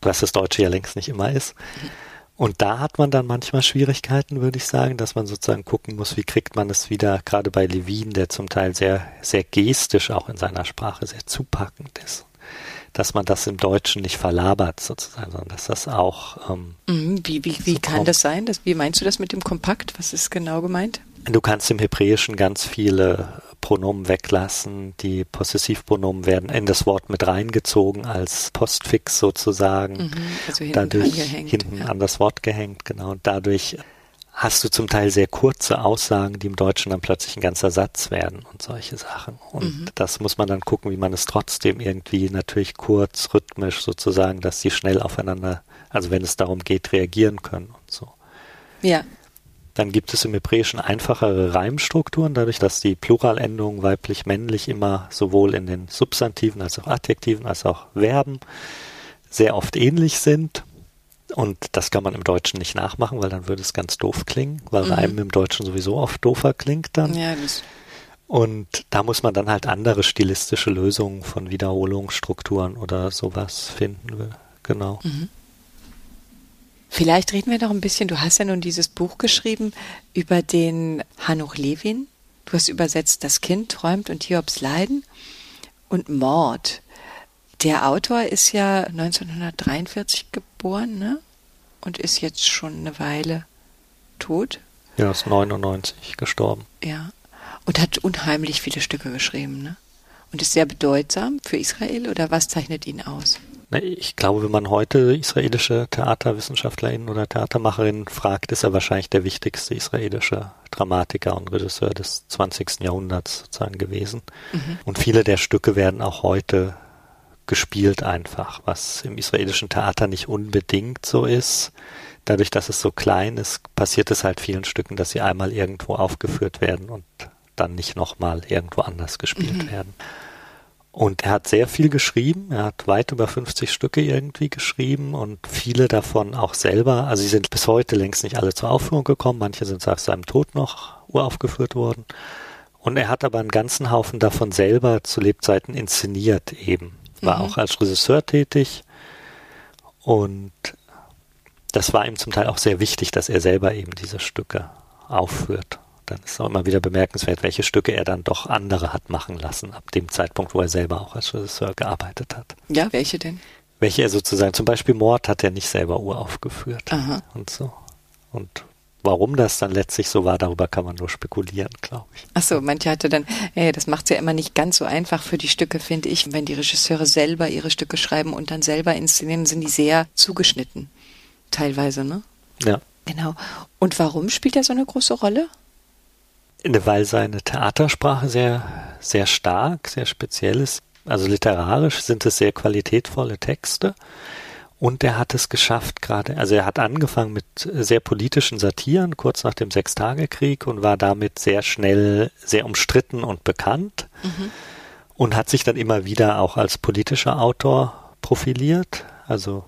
Was das Deutsche ja längst nicht immer ist. Mhm. Und da hat man dann manchmal Schwierigkeiten, würde ich sagen, dass man sozusagen gucken muss, wie kriegt man es wieder, gerade bei Levin, der zum Teil sehr, sehr gestisch auch in seiner Sprache sehr zupackend ist, dass man das im Deutschen nicht verlabert sozusagen, sondern dass das auch. Ähm, mhm, wie wie, wie so kann kommt. das sein? Das, wie meinst du das mit dem Kompakt? Was ist genau gemeint? Du kannst im Hebräischen ganz viele Pronomen weglassen. Die Possessivpronomen werden in das Wort mit reingezogen als Postfix sozusagen. Mhm, also hinten dadurch hinten ja. an das Wort gehängt, genau. Und dadurch hast du zum Teil sehr kurze Aussagen, die im Deutschen dann plötzlich ein ganzer Satz werden und solche Sachen. Und mhm. das muss man dann gucken, wie man es trotzdem irgendwie natürlich kurz, rhythmisch sozusagen, dass sie schnell aufeinander, also wenn es darum geht, reagieren können und so. Ja, dann gibt es im Hebräischen einfachere Reimstrukturen, dadurch, dass die Pluralendungen weiblich-männlich immer sowohl in den Substantiven als auch Adjektiven als auch Verben sehr oft ähnlich sind. Und das kann man im Deutschen nicht nachmachen, weil dann würde es ganz doof klingen, weil mhm. Reimen im Deutschen sowieso oft doofer klingt dann. Ja, und da muss man dann halt andere stilistische Lösungen von Wiederholungsstrukturen oder sowas finden. Genau. Mhm. Vielleicht reden wir noch ein bisschen, du hast ja nun dieses Buch geschrieben über den Hanuch Levin. Du hast übersetzt Das Kind träumt und Hiobs Leiden und Mord. Der Autor ist ja 1943 geboren, ne? Und ist jetzt schon eine Weile tot. Ja, ist 99 gestorben. Ja. Und hat unheimlich viele Stücke geschrieben, ne? Und ist sehr bedeutsam für Israel oder was zeichnet ihn aus? Ich glaube, wenn man heute israelische Theaterwissenschaftlerinnen oder Theatermacherinnen fragt, ist er wahrscheinlich der wichtigste israelische Dramatiker und Regisseur des 20. Jahrhunderts sozusagen gewesen. Mhm. Und viele der Stücke werden auch heute gespielt einfach, was im israelischen Theater nicht unbedingt so ist. Dadurch, dass es so klein ist, passiert es halt vielen Stücken, dass sie einmal irgendwo aufgeführt werden und dann nicht nochmal irgendwo anders gespielt mhm. werden. Und er hat sehr viel geschrieben. Er hat weit über 50 Stücke irgendwie geschrieben und viele davon auch selber. Also sie sind bis heute längst nicht alle zur Aufführung gekommen. Manche sind seit seinem Tod noch uraufgeführt worden. Und er hat aber einen ganzen Haufen davon selber zu Lebzeiten inszeniert eben. War mhm. auch als Regisseur tätig. Und das war ihm zum Teil auch sehr wichtig, dass er selber eben diese Stücke aufführt dann ist auch immer wieder bemerkenswert, welche Stücke er dann doch andere hat machen lassen, ab dem Zeitpunkt, wo er selber auch als Regisseur gearbeitet hat. Ja, welche denn? Welche er sozusagen, zum Beispiel Mord hat er nicht selber uraufgeführt Aha. und so. Und warum das dann letztlich so war, darüber kann man nur spekulieren, glaube ich. Ach so, manche hatte dann, ey, das macht es ja immer nicht ganz so einfach für die Stücke, finde ich. Wenn die Regisseure selber ihre Stücke schreiben und dann selber inszenieren, sind die sehr zugeschnitten. Teilweise, ne? Ja. Genau. Und warum spielt er so eine große Rolle? Weil seine Theatersprache sehr, sehr stark, sehr speziell ist. Also literarisch sind es sehr qualitätvolle Texte. Und er hat es geschafft gerade, also er hat angefangen mit sehr politischen Satiren kurz nach dem Sechstagekrieg und war damit sehr schnell sehr umstritten und bekannt mhm. und hat sich dann immer wieder auch als politischer Autor profiliert. Also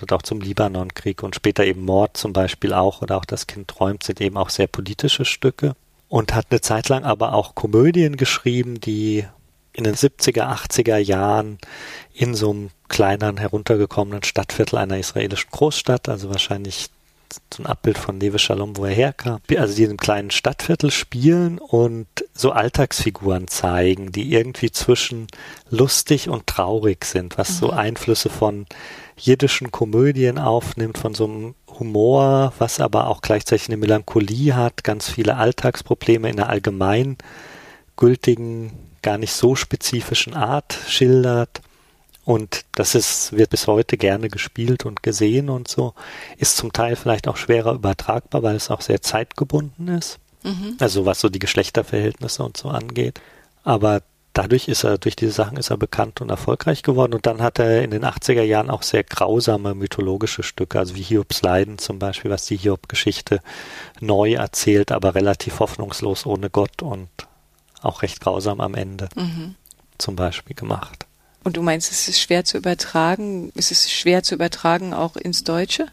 hat auch zum Libanonkrieg und später eben Mord zum Beispiel auch oder auch Das Kind träumt sind eben auch sehr politische Stücke und hat eine Zeit lang aber auch Komödien geschrieben, die in den 70er, 80er Jahren in so einem kleineren, heruntergekommenen Stadtviertel einer israelischen Großstadt, also wahrscheinlich so ein Abbild von Levi Shalom, wo er herkam. Also die in einem kleinen Stadtviertel spielen und so Alltagsfiguren zeigen, die irgendwie zwischen lustig und traurig sind, was mhm. so Einflüsse von jiddischen Komödien aufnimmt, von so einem Humor, was aber auch gleichzeitig eine Melancholie hat, ganz viele Alltagsprobleme in einer allgemein gültigen, gar nicht so spezifischen Art schildert. Und das ist, wird bis heute gerne gespielt und gesehen und so. Ist zum Teil vielleicht auch schwerer übertragbar, weil es auch sehr zeitgebunden ist. Mhm. Also was so die Geschlechterverhältnisse und so angeht. Aber dadurch ist er, durch diese Sachen ist er bekannt und erfolgreich geworden. Und dann hat er in den 80er Jahren auch sehr grausame mythologische Stücke, also wie Hiobs Leiden zum Beispiel, was die Hiob-Geschichte neu erzählt, aber relativ hoffnungslos ohne Gott und auch recht grausam am Ende mhm. zum Beispiel gemacht. Und du meinst, es ist schwer zu übertragen, es ist schwer zu übertragen auch ins Deutsche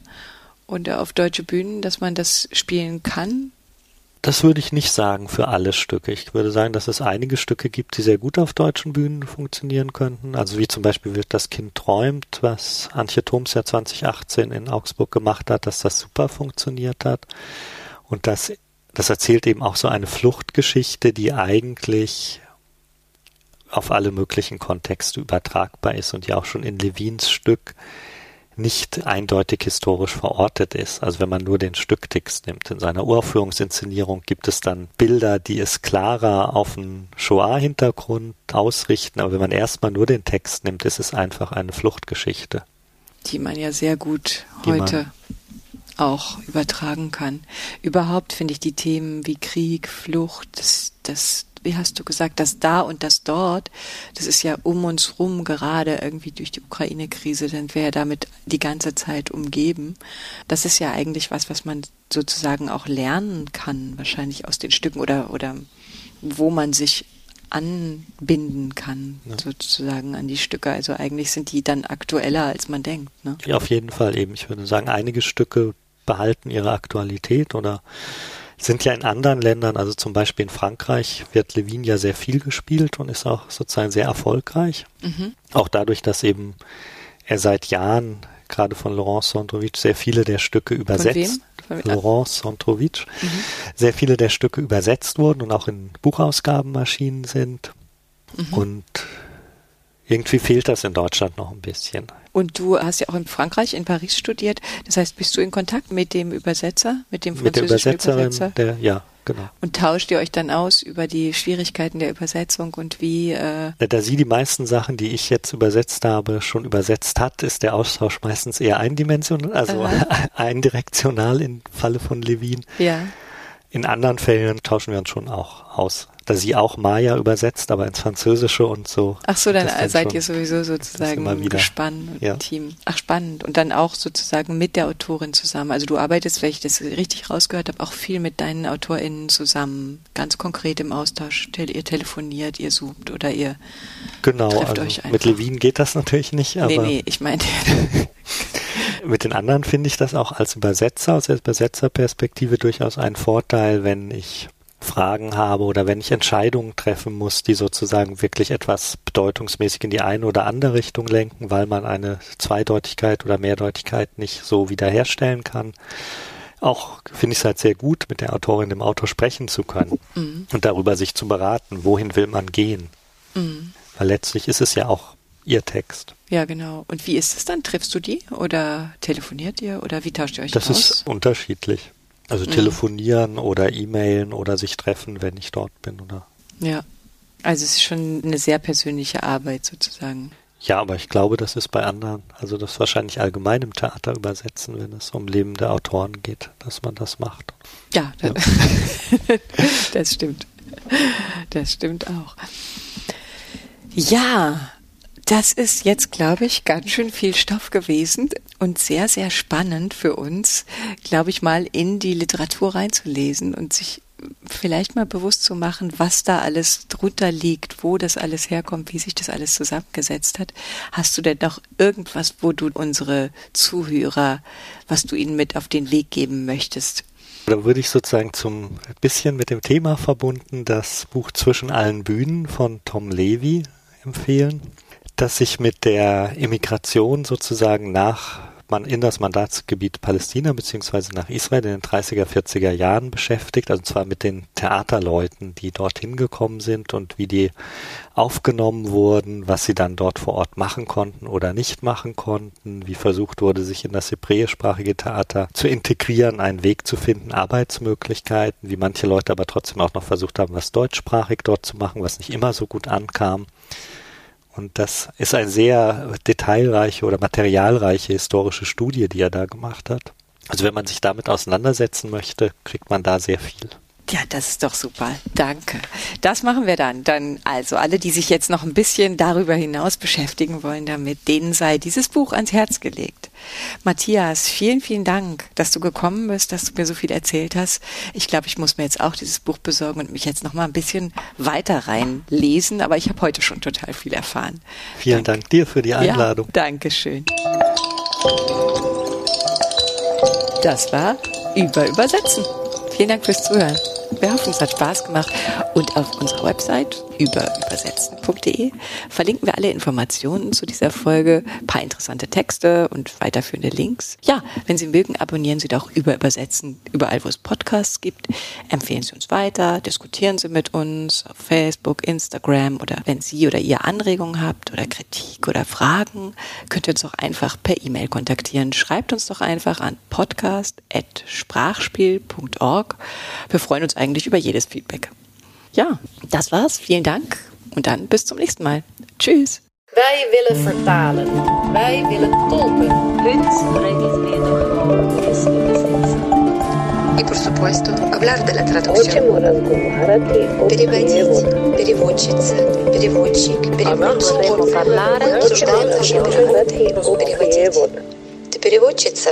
und auf deutsche Bühnen, dass man das spielen kann? Das würde ich nicht sagen für alle Stücke. Ich würde sagen, dass es einige Stücke gibt, die sehr gut auf deutschen Bühnen funktionieren könnten. Also wie zum Beispiel wird das Kind träumt, was Antje Thoms ja 2018 in Augsburg gemacht hat, dass das super funktioniert hat. Und das, das erzählt eben auch so eine Fluchtgeschichte, die eigentlich auf alle möglichen Kontexte übertragbar ist und ja auch schon in Levins Stück nicht eindeutig historisch verortet ist. Also wenn man nur den Stücktext nimmt. In seiner Uraufführungsinszenierung gibt es dann Bilder, die es klarer auf einen Shoah-Hintergrund ausrichten. Aber wenn man erstmal nur den Text nimmt, ist es einfach eine Fluchtgeschichte. Die man ja sehr gut heute auch übertragen kann. Überhaupt finde ich die Themen wie Krieg, Flucht, das, das wie hast du gesagt, das da und das dort, das ist ja um uns rum gerade irgendwie durch die Ukraine-Krise, dann wäre damit die ganze Zeit umgeben. Das ist ja eigentlich was, was man sozusagen auch lernen kann, wahrscheinlich aus den Stücken oder, oder wo man sich anbinden kann, ja. sozusagen an die Stücke. Also eigentlich sind die dann aktueller, als man denkt. Ne? Ja, auf jeden Fall eben. Ich würde sagen, einige Stücke behalten ihre Aktualität oder sind ja in anderen Ländern, also zum Beispiel in Frankreich, wird Levine ja sehr viel gespielt und ist auch sozusagen sehr erfolgreich. Mhm. Auch dadurch, dass eben er seit Jahren gerade von Laurent Sondrovitch sehr viele der Stücke übersetzt. Von wem? Laurent Sondrovitch. Mhm. Sehr viele der Stücke übersetzt wurden und auch in Buchausgaben erschienen sind. Mhm. Und irgendwie fehlt das in Deutschland noch ein bisschen. Und du hast ja auch in Frankreich, in Paris studiert. Das heißt, bist du in Kontakt mit dem Übersetzer, mit dem französischen mit der Übersetzerin, Übersetzer? Der, ja, genau. Und tauscht ihr euch dann aus über die Schwierigkeiten der Übersetzung und wie? Äh da sie die meisten Sachen, die ich jetzt übersetzt habe, schon übersetzt hat, ist der Austausch meistens eher eindimensional, also eindirektional im Falle von Levin. Ja. In anderen Fällen tauschen wir uns schon auch aus da sie auch Maya übersetzt, aber ins Französische und so. Ach so, dann, dann seid ihr sowieso sozusagen gespannt und ja. Team. Ach, spannend. Und dann auch sozusagen mit der Autorin zusammen. Also du arbeitest, wenn ich das richtig rausgehört habe, auch viel mit deinen AutorInnen zusammen. Ganz konkret im Austausch. Ihr telefoniert, ihr zoomt oder ihr genau, trefft also euch einfach. Mit Levin geht das natürlich nicht, aber. Nee, nee, ich meine. mit den anderen finde ich das auch als Übersetzer, aus der Übersetzerperspektive durchaus ein Vorteil, wenn ich Fragen habe oder wenn ich Entscheidungen treffen muss, die sozusagen wirklich etwas bedeutungsmäßig in die eine oder andere Richtung lenken, weil man eine Zweideutigkeit oder Mehrdeutigkeit nicht so wiederherstellen kann. Auch finde ich es halt sehr gut, mit der Autorin, dem Autor sprechen zu können mhm. und darüber sich zu beraten, wohin will man gehen. Mhm. Weil letztlich ist es ja auch ihr Text. Ja, genau. Und wie ist es dann? Triffst du die oder telefoniert ihr oder wie tauscht ihr euch das aus? Das ist unterschiedlich. Also mhm. telefonieren oder E-Mailen oder sich treffen, wenn ich dort bin, oder? Ja. Also es ist schon eine sehr persönliche Arbeit sozusagen. Ja, aber ich glaube, das ist bei anderen, also das wahrscheinlich allgemein im Theater übersetzen, wenn es um lebende Autoren geht, dass man das macht. Ja, ja. das stimmt. Das stimmt auch. Ja, das ist jetzt, glaube ich, ganz schön viel Stoff gewesen und sehr, sehr spannend für uns, glaube ich, mal in die Literatur reinzulesen und sich vielleicht mal bewusst zu machen, was da alles drunter liegt, wo das alles herkommt, wie sich das alles zusammengesetzt hat. Hast du denn noch irgendwas, wo du unsere Zuhörer, was du ihnen mit auf den Weg geben möchtest? Da würde ich sozusagen zum bisschen mit dem Thema verbunden das Buch Zwischen allen Bühnen von Tom Levy empfehlen, das sich mit der Immigration sozusagen nach man in das Mandatsgebiet Palästina beziehungsweise nach Israel in den 30er, 40er Jahren beschäftigt, also zwar mit den Theaterleuten, die dorthin gekommen sind und wie die aufgenommen wurden, was sie dann dort vor Ort machen konnten oder nicht machen konnten, wie versucht wurde, sich in das hebräischsprachige Theater zu integrieren, einen Weg zu finden, Arbeitsmöglichkeiten, wie manche Leute aber trotzdem auch noch versucht haben, was deutschsprachig dort zu machen, was nicht immer so gut ankam. Und das ist eine sehr detailreiche oder materialreiche historische Studie, die er da gemacht hat. Also wenn man sich damit auseinandersetzen möchte, kriegt man da sehr viel. Ja, das ist doch super. Danke. Das machen wir dann. Dann also alle, die sich jetzt noch ein bisschen darüber hinaus beschäftigen wollen damit, denen sei dieses Buch ans Herz gelegt. Matthias, vielen, vielen Dank, dass du gekommen bist, dass du mir so viel erzählt hast. Ich glaube, ich muss mir jetzt auch dieses Buch besorgen und mich jetzt noch mal ein bisschen weiter reinlesen, aber ich habe heute schon total viel erfahren. Vielen Dank, Dank dir für die Einladung. Ja, Dankeschön. Das war über Übersetzen. Vielen Dank fürs Zuhören. Wir hoffen, es hat Spaß gemacht. Und auf unserer Website über übersetzen.de verlinken wir alle Informationen zu dieser Folge, ein paar interessante Texte und weiterführende Links. Ja, wenn Sie mögen, abonnieren Sie doch über Übersetzen überall, wo es Podcasts gibt. Empfehlen Sie uns weiter, diskutieren Sie mit uns auf Facebook, Instagram oder wenn Sie oder ihr Anregungen habt oder Kritik oder Fragen, könnt ihr uns auch einfach per E-Mail kontaktieren. Schreibt uns doch einfach an podcast.sprachspiel.org. Wir freuen uns eigentlich über jedes Feedback. Ja, das war's. Vielen Dank und dann bis zum nächsten Mal. Tschüss. Wij willen vertalen. Wij willen tolken. И, por supuesto, hablar de la traducción. Переводить, переводчица, переводчик, переводчик. Обсуждаем наши грамоты. Переводить. Ты переводчица?